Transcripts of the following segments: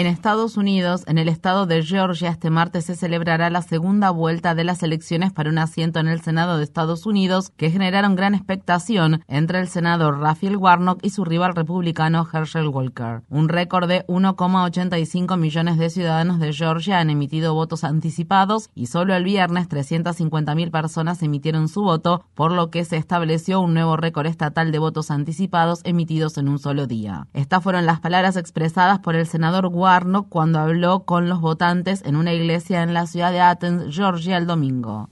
En Estados Unidos, en el estado de Georgia, este martes se celebrará la segunda vuelta de las elecciones para un asiento en el Senado de Estados Unidos que generaron gran expectación entre el senador Raphael Warnock y su rival republicano Herschel Walker. Un récord de 1,85 millones de ciudadanos de Georgia han emitido votos anticipados y solo el viernes 350.000 personas emitieron su voto, por lo que se estableció un nuevo récord estatal de votos anticipados emitidos en un solo día. Estas fueron las palabras expresadas por el senador Warnock cuando habló con los votantes en una iglesia en la ciudad de Athens, Georgia, el domingo.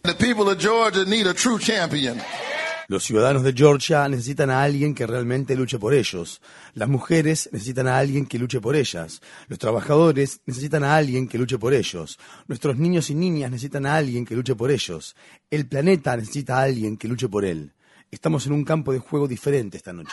Los ciudadanos de Georgia necesitan a alguien que realmente luche por ellos. Las mujeres necesitan a alguien que luche por ellas. Los trabajadores necesitan a alguien que luche por ellos. Nuestros niños y niñas necesitan a alguien que luche por ellos. El planeta necesita a alguien que luche por él. Estamos en un campo de juego diferente esta noche.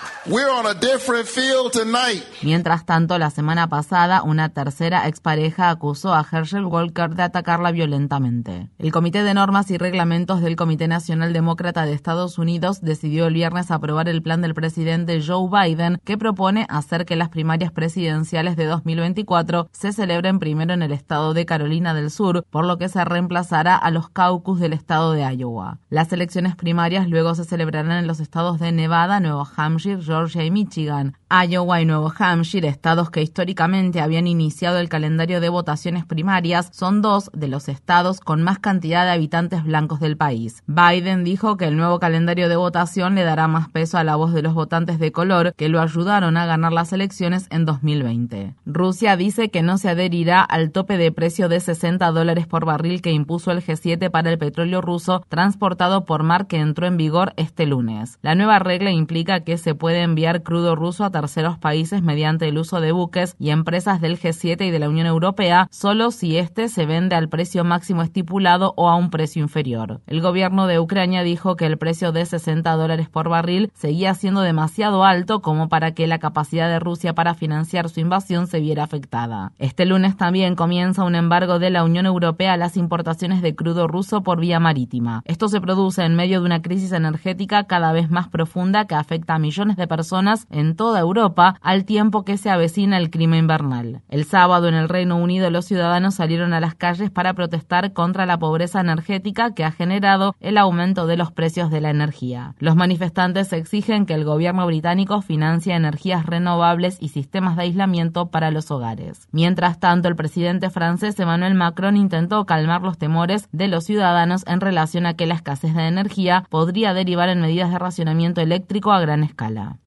Mientras tanto, la semana pasada, una tercera expareja acusó a Herschel Walker de atacarla violentamente. El Comité de Normas y Reglamentos del Comité Nacional Demócrata de Estados Unidos decidió el viernes aprobar el plan del presidente Joe Biden que propone hacer que las primarias presidenciales de 2024 se celebren primero en el estado de Carolina del Sur, por lo que se reemplazará a los caucus del estado de Iowa. Las elecciones primarias luego se celebrarán en los estados de Nevada, Nuevo Hampshire, Georgia y Michigan. Iowa y Nuevo Hampshire, estados que históricamente habían iniciado el calendario de votaciones primarias, son dos de los estados con más cantidad de habitantes blancos del país. Biden dijo que el nuevo calendario de votación le dará más peso a la voz de los votantes de color que lo ayudaron a ganar las elecciones en 2020. Rusia dice que no se adherirá al tope de precio de 60 dólares por barril que impuso el G7 para el petróleo ruso transportado por mar que entró en vigor este lunes. La nueva regla implica que se puede enviar crudo ruso a terceros países mediante el uso de buques y empresas del G7 y de la Unión Europea solo si éste se vende al precio máximo estipulado o a un precio inferior. El gobierno de Ucrania dijo que el precio de 60 dólares por barril seguía siendo demasiado alto como para que la capacidad de Rusia para financiar su invasión se viera afectada. Este lunes también comienza un embargo de la Unión Europea a las importaciones de crudo ruso por vía marítima. Esto se produce en medio de una crisis energética cada vez más profunda que afecta a millones de personas en toda Europa al tiempo que se avecina el clima invernal. El sábado en el Reino Unido los ciudadanos salieron a las calles para protestar contra la pobreza energética que ha generado el aumento de los precios de la energía. Los manifestantes exigen que el gobierno británico financie energías renovables y sistemas de aislamiento para los hogares. Mientras tanto, el presidente francés Emmanuel Macron intentó calmar los temores de los ciudadanos en relación a que la escasez de energía podría derivar en medidas de racionamiento eléctrico a gran escala.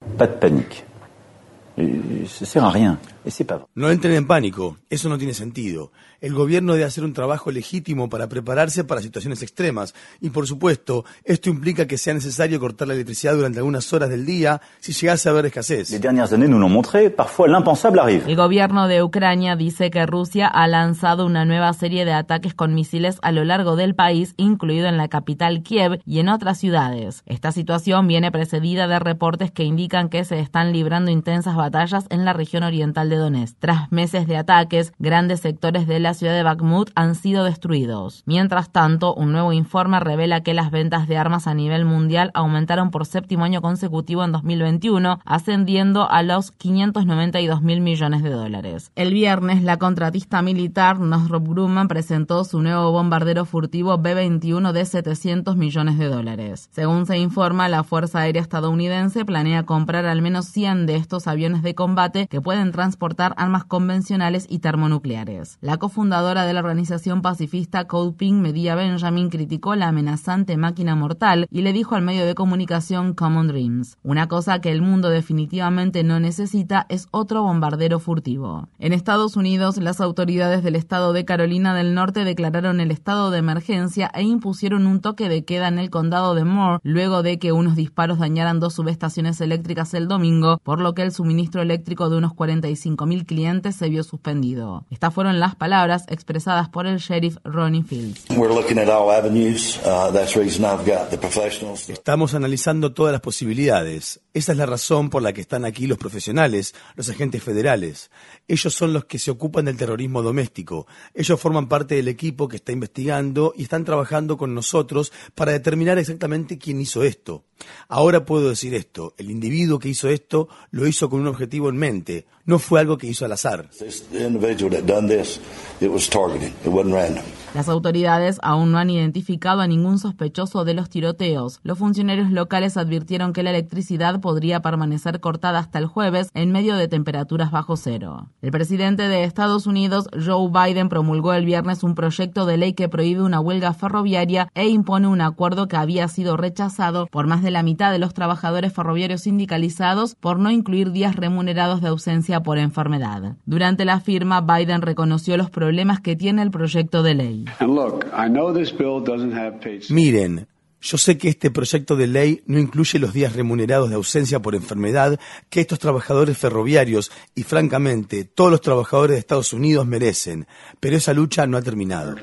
No entren en pánico, eso no tiene sentido. El gobierno debe hacer un trabajo legítimo para prepararse para situaciones extremas y por supuesto esto implica que sea necesario cortar la electricidad durante algunas horas del día si llegase a haber escasez. El gobierno de Ucrania dice que Rusia ha lanzado una nueva serie de ataques con misiles a lo largo del país, incluido en la capital Kiev y en otras ciudades. Esta situación viene precedida de reportes que indican que se están librando intensas batallas en la región oriental de Donetsk. Tras meses de ataques, grandes sectores de la ciudad de Bakhmut han sido destruidos. Mientras tanto, un nuevo informe revela que las ventas de armas a nivel mundial aumentaron por séptimo año consecutivo en 2021, ascendiendo a los 592 mil millones de dólares. El viernes, la contratista militar Northrop Grumman presentó su nuevo bombardero furtivo B-21 de 700 millones de dólares. Según se informa, la Fuerza Aérea estadounidense planea comprar al menos 100 de estos aviones de combate que pueden transportar armas convencionales y termonucleares. La cofundadora de la organización pacifista Code Pink, Medea Benjamin, criticó la amenazante máquina mortal y le dijo al medio de comunicación Common Dreams, una cosa que el mundo definitivamente no necesita es otro bombardero furtivo. En Estados Unidos, las autoridades del estado de Carolina del Norte declararon el estado de emergencia e impusieron un toque de queda en el condado de Moore luego de que unos disparos dañaran dos subestaciones eléctricas el domingo, por lo que el suministro eléctrico de unos 45.000 clientes se vio suspendido. Estas fueron las palabras expresadas por el sheriff Ronnie Fields. Uh, Estamos analizando todas las posibilidades. Esa es la razón por la que están aquí los profesionales, los agentes federales. Ellos son los que se ocupan del terrorismo doméstico. Ellos forman parte del equipo que está investigando y están trabajando con nosotros para determinar exactamente quién hizo esto. Ahora puedo decir esto, el individuo que hizo esto lo hizo con un objetivo en mente, no fue algo que hizo al azar. Las autoridades aún no han identificado a ningún sospechoso de los tiroteos. Los funcionarios locales advirtieron que la electricidad podría permanecer cortada hasta el jueves en medio de temperaturas bajo cero. El presidente de Estados Unidos, Joe Biden, promulgó el viernes un proyecto de ley que prohíbe una huelga ferroviaria e impone un acuerdo que había sido rechazado por más de la mitad de los trabajadores ferroviarios sindicalizados por no incluir días remunerados de ausencia por enfermedad. Durante la firma, Biden reconoció los problemas que tiene el proyecto de ley. Miren, yo sé que este proyecto de ley no incluye los días remunerados de ausencia por enfermedad que estos trabajadores ferroviarios y francamente todos los trabajadores de Estados Unidos merecen, pero esa lucha no ha terminado.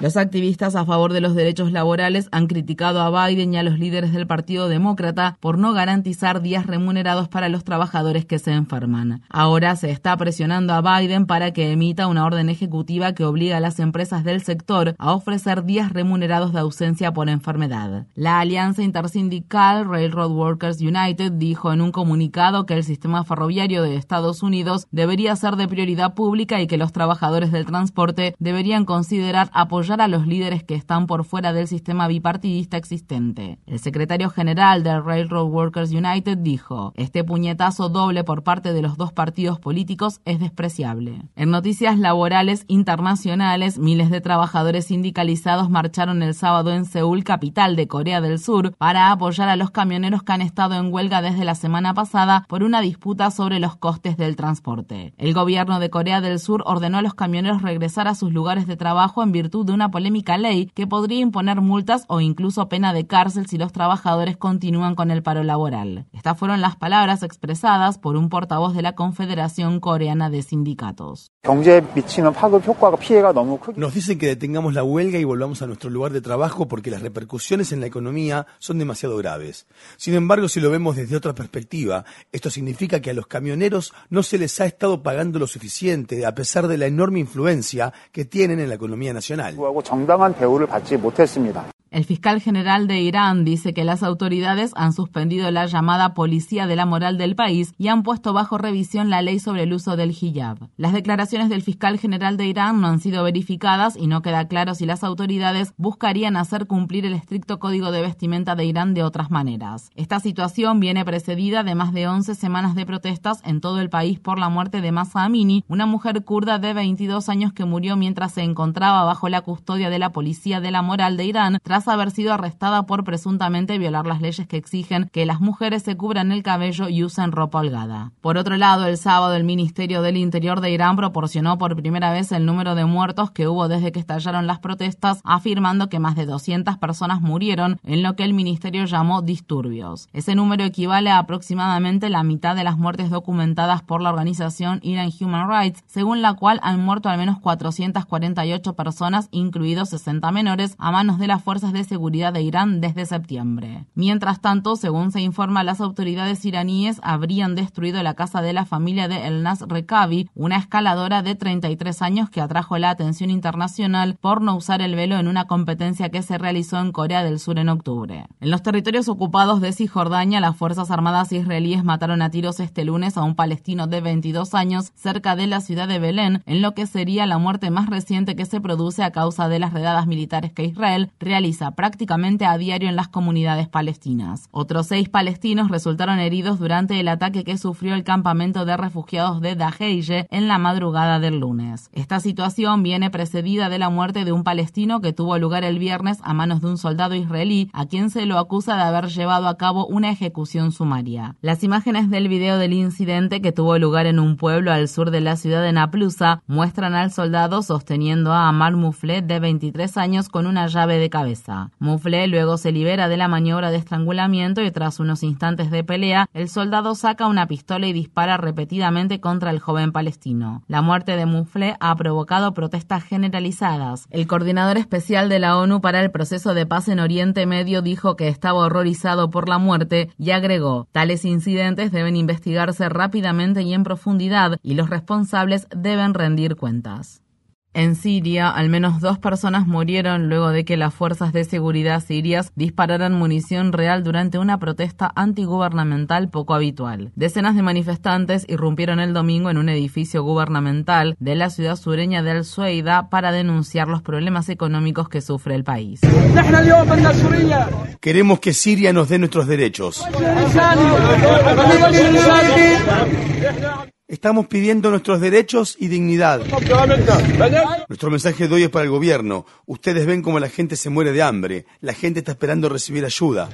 Los activistas a favor de los derechos laborales han criticado a Biden y a los líderes del Partido Demócrata por no garantizar días remunerados para los trabajadores que se enferman. Ahora se está presionando a Biden para que emita una orden ejecutiva que obliga a las empresas del sector a ofrecer días remunerados de ausencia por enfermedad. La Alianza Intersindical Railroad Workers United dijo en un comunicado que el sistema ferroviario de Estados Unidos debería ser de prioridad pública y que los trabajadores del transporte deben deberían considerar apoyar a los líderes que están por fuera del sistema bipartidista existente. El secretario general del Railroad Workers United dijo, este puñetazo doble por parte de los dos partidos políticos es despreciable. En noticias laborales internacionales, miles de trabajadores sindicalizados marcharon el sábado en Seúl, capital de Corea del Sur, para apoyar a los camioneros que han estado en huelga desde la semana pasada por una disputa sobre los costes del transporte. El gobierno de Corea del Sur ordenó a los camioneros regresar a sus lugares lugares de trabajo en virtud de una polémica ley que podría imponer multas o incluso pena de cárcel si los trabajadores continúan con el paro laboral. Estas fueron las palabras expresadas por un portavoz de la Confederación Coreana de Sindicatos. Nos dicen que detengamos la huelga y volvamos a nuestro lugar de trabajo porque las repercusiones en la economía son demasiado graves. Sin embargo, si lo vemos desde otra perspectiva, esto significa que a los camioneros no se les ha estado pagando lo suficiente a pesar de la enorme influencia que tienen en la economía nacional. El fiscal general de Irán dice que las autoridades han suspendido la llamada policía de la moral del país y han puesto bajo revisión la ley sobre el uso del hijab. Las declaraciones del fiscal general de Irán no han sido verificadas y no queda claro si las autoridades buscarían hacer cumplir el estricto código de vestimenta de Irán de otras maneras. Esta situación viene precedida de más de 11 semanas de protestas en todo el país por la muerte de Masa Amini, una mujer kurda de 22 años que murió mientras se encontraba bajo la custodia de la policía de la moral de Irán haber sido arrestada por presuntamente violar las leyes que exigen que las mujeres se cubran el cabello y usen ropa holgada. Por otro lado, el sábado el Ministerio del Interior de Irán proporcionó por primera vez el número de muertos que hubo desde que estallaron las protestas, afirmando que más de 200 personas murieron en lo que el ministerio llamó disturbios. Ese número equivale a aproximadamente la mitad de las muertes documentadas por la organización Iran Human Rights, según la cual han muerto al menos 448 personas, incluidos 60 menores, a manos de las fuerzas de seguridad de Irán desde septiembre. Mientras tanto, según se informa, las autoridades iraníes habrían destruido la casa de la familia de Elnas Rekabi, una escaladora de 33 años que atrajo la atención internacional por no usar el velo en una competencia que se realizó en Corea del Sur en octubre. En los territorios ocupados de Cisjordania, las Fuerzas Armadas israelíes mataron a tiros este lunes a un palestino de 22 años cerca de la ciudad de Belén, en lo que sería la muerte más reciente que se produce a causa de las redadas militares que Israel realizó prácticamente a diario en las comunidades palestinas. Otros seis palestinos resultaron heridos durante el ataque que sufrió el campamento de refugiados de Daheije en la madrugada del lunes. Esta situación viene precedida de la muerte de un palestino que tuvo lugar el viernes a manos de un soldado israelí, a quien se lo acusa de haber llevado a cabo una ejecución sumaria. Las imágenes del video del incidente que tuvo lugar en un pueblo al sur de la ciudad de Naplusa muestran al soldado sosteniendo a Amar Mufle de 23 años con una llave de cabeza. Mufle luego se libera de la maniobra de estrangulamiento y tras unos instantes de pelea, el soldado saca una pistola y dispara repetidamente contra el joven palestino. La muerte de Mufle ha provocado protestas generalizadas. El coordinador especial de la ONU para el proceso de paz en Oriente Medio dijo que estaba horrorizado por la muerte y agregó, tales incidentes deben investigarse rápidamente y en profundidad y los responsables deben rendir cuentas. En Siria, al menos dos personas murieron luego de que las fuerzas de seguridad sirias dispararan munición real durante una protesta antigubernamental poco habitual. Decenas de manifestantes irrumpieron el domingo en un edificio gubernamental de la ciudad sureña de Al-Sueida para denunciar los problemas económicos que sufre el país. Queremos que Siria nos dé nuestros derechos. Estamos pidiendo nuestros derechos y dignidad. Nuestro mensaje de hoy es para el gobierno. Ustedes ven cómo la gente se muere de hambre. La gente está esperando recibir ayuda.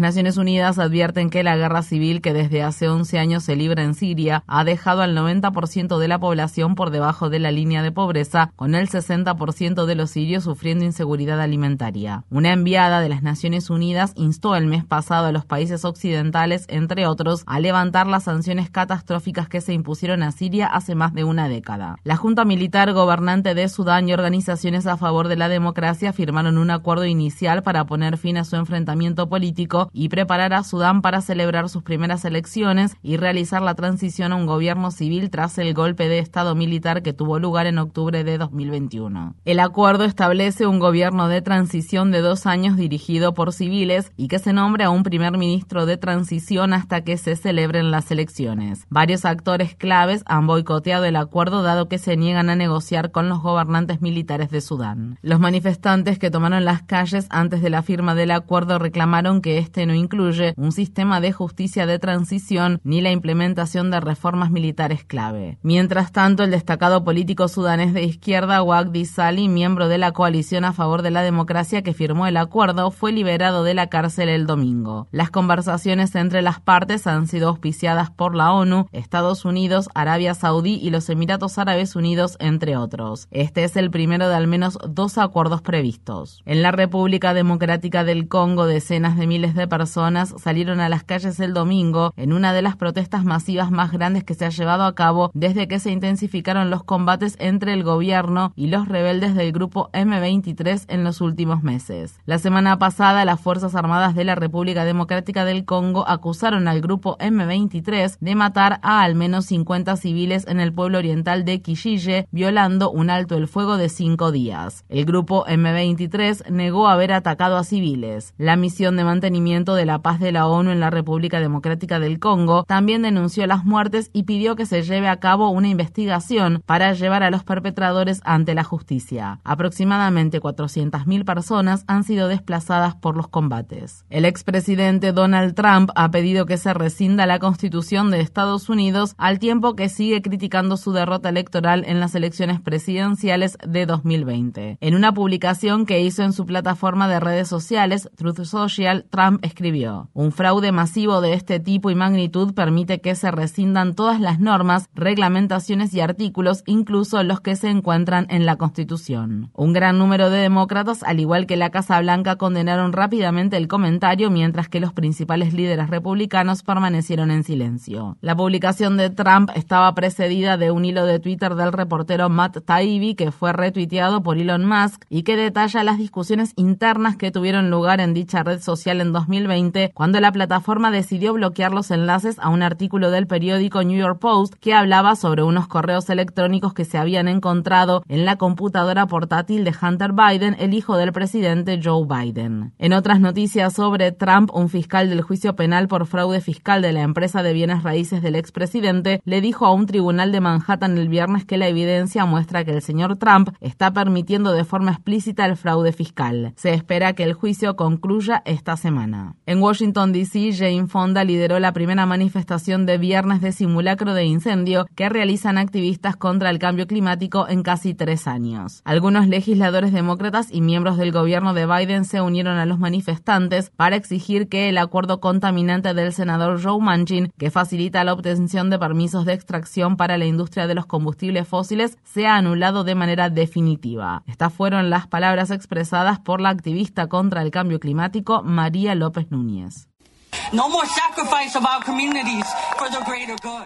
Naciones Unidas advierten que la guerra civil que desde hace 11 años se libra en Siria ha dejado al 90% de la población por debajo de la línea de pobreza, con el 60% de los sirios sufriendo inseguridad alimentaria. Una enviada de las Naciones Unidas instó el mes pasado a los países occidentales, entre otros, a levantar las sanciones catastróficas que se impusieron a Siria hace más de una década. La Junta Militar Gobernante de Sudán y organizaciones a favor de la democracia firmaron un acuerdo inicial para poner fin a su enfrentamiento político y preparar a Sudán para celebrar sus primeras elecciones y realizar la transición a un gobierno civil tras el golpe de Estado militar que tuvo lugar en octubre de 2021. El acuerdo establece un gobierno de transición de dos años dirigido por civiles y que se nombre a un primer ministro de transición hasta que se celebren las elecciones. Varios actores claves han boicoteado el acuerdo dado que se niegan a negociar con los gobernantes militares de Sudán. Los manifestantes que tomaron las calles antes de la firma del acuerdo reclamaron que este no incluye un sistema de justicia de transición ni la implementación de reformas militares clave. Mientras tanto, el destacado político sudanés de izquierda, Wagdi Sali, miembro de la coalición a favor de la democracia que firmó el acuerdo, fue liberado de la cárcel el domingo. Las conversaciones entre las partes han sido auspiciadas por la ONU, Estados Unidos, Arabia Saudí y los Emiratos Árabes Unidos, entre otros. Este es el primero de al menos dos acuerdos previstos. En la República Democrática del Congo, decenas de miles de personas salieron a las calles el domingo en una de las protestas masivas más grandes que se ha llevado a cabo desde que se intensificaron los combates entre el gobierno y los rebeldes del grupo M23 en los últimos meses. La semana pasada, las Fuerzas Armadas de la República Democrática del Congo acusaron al grupo M23 de matar a al menos 50 civiles en el pueblo oriental de Kijije, violando un alto el fuego de cinco días. El grupo M23 negó haber atacado a civiles. La misión de mantenimiento de la Paz de la ONU en la República Democrática del Congo, también denunció las muertes y pidió que se lleve a cabo una investigación para llevar a los perpetradores ante la justicia. Aproximadamente 400.000 personas han sido desplazadas por los combates. El expresidente Donald Trump ha pedido que se rescinda la Constitución de Estados Unidos al tiempo que sigue criticando su derrota electoral en las elecciones presidenciales de 2020. En una publicación que hizo en su plataforma de redes sociales, Truth Social, Trump escribió, un fraude masivo de este tipo y magnitud permite que se rescindan todas las normas, reglamentaciones y artículos, incluso los que se encuentran en la Constitución. Un gran número de demócratas, al igual que la Casa Blanca, condenaron rápidamente el comentario, mientras que los principales líderes republicanos permanecieron en silencio. La publicación de Trump estaba precedida de un hilo de Twitter del reportero Matt Taibbi que fue retuiteado por Elon Musk y que detalla las discusiones internas que tuvieron lugar en dicha red social en 2020, cuando la plataforma decidió bloquear los enlaces a un artículo del periódico New York Post que hablaba sobre unos correos electrónicos que se habían encontrado en la computadora portátil de Hunter Biden, el hijo del presidente Joe Biden. En otras noticias sobre Trump, un fiscal del juicio penal por fraude fiscal de la empresa de bienes raíces del expresidente le dijo a un tribunal de Manhattan el viernes que la evidencia muestra que el señor Trump está permitiendo de forma explícita el fraude fiscal. Se espera que el juicio concluya esta semana. En Washington, D.C., Jane Fonda lideró la primera manifestación de viernes de simulacro de incendio que realizan activistas contra el cambio climático en casi tres años. Algunos legisladores demócratas y miembros del gobierno de Biden se unieron a los manifestantes para exigir que el acuerdo contaminante del senador Joe Manchin, que facilita la obtención de permisos de extracción para la industria de los combustibles fósiles, sea anulado de manera definitiva. Estas fueron las palabras expresadas por la activista contra el cambio climático María López Núñez.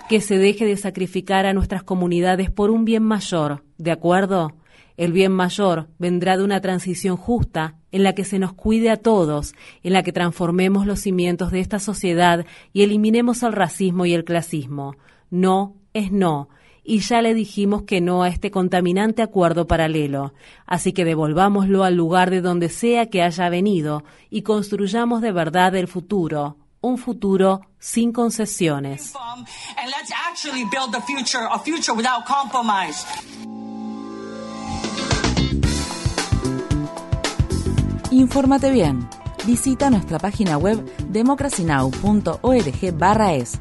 Que se deje de sacrificar a nuestras comunidades por un bien mayor, ¿de acuerdo? El bien mayor vendrá de una transición justa en la que se nos cuide a todos, en la que transformemos los cimientos de esta sociedad y eliminemos el racismo y el clasismo. No es no, y ya le dijimos que no a este contaminante acuerdo paralelo. Así que devolvámoslo al lugar de donde sea que haya venido y construyamos de verdad el futuro, un futuro sin concesiones. Infórmate bien. Visita nuestra página web democracynow.org/es.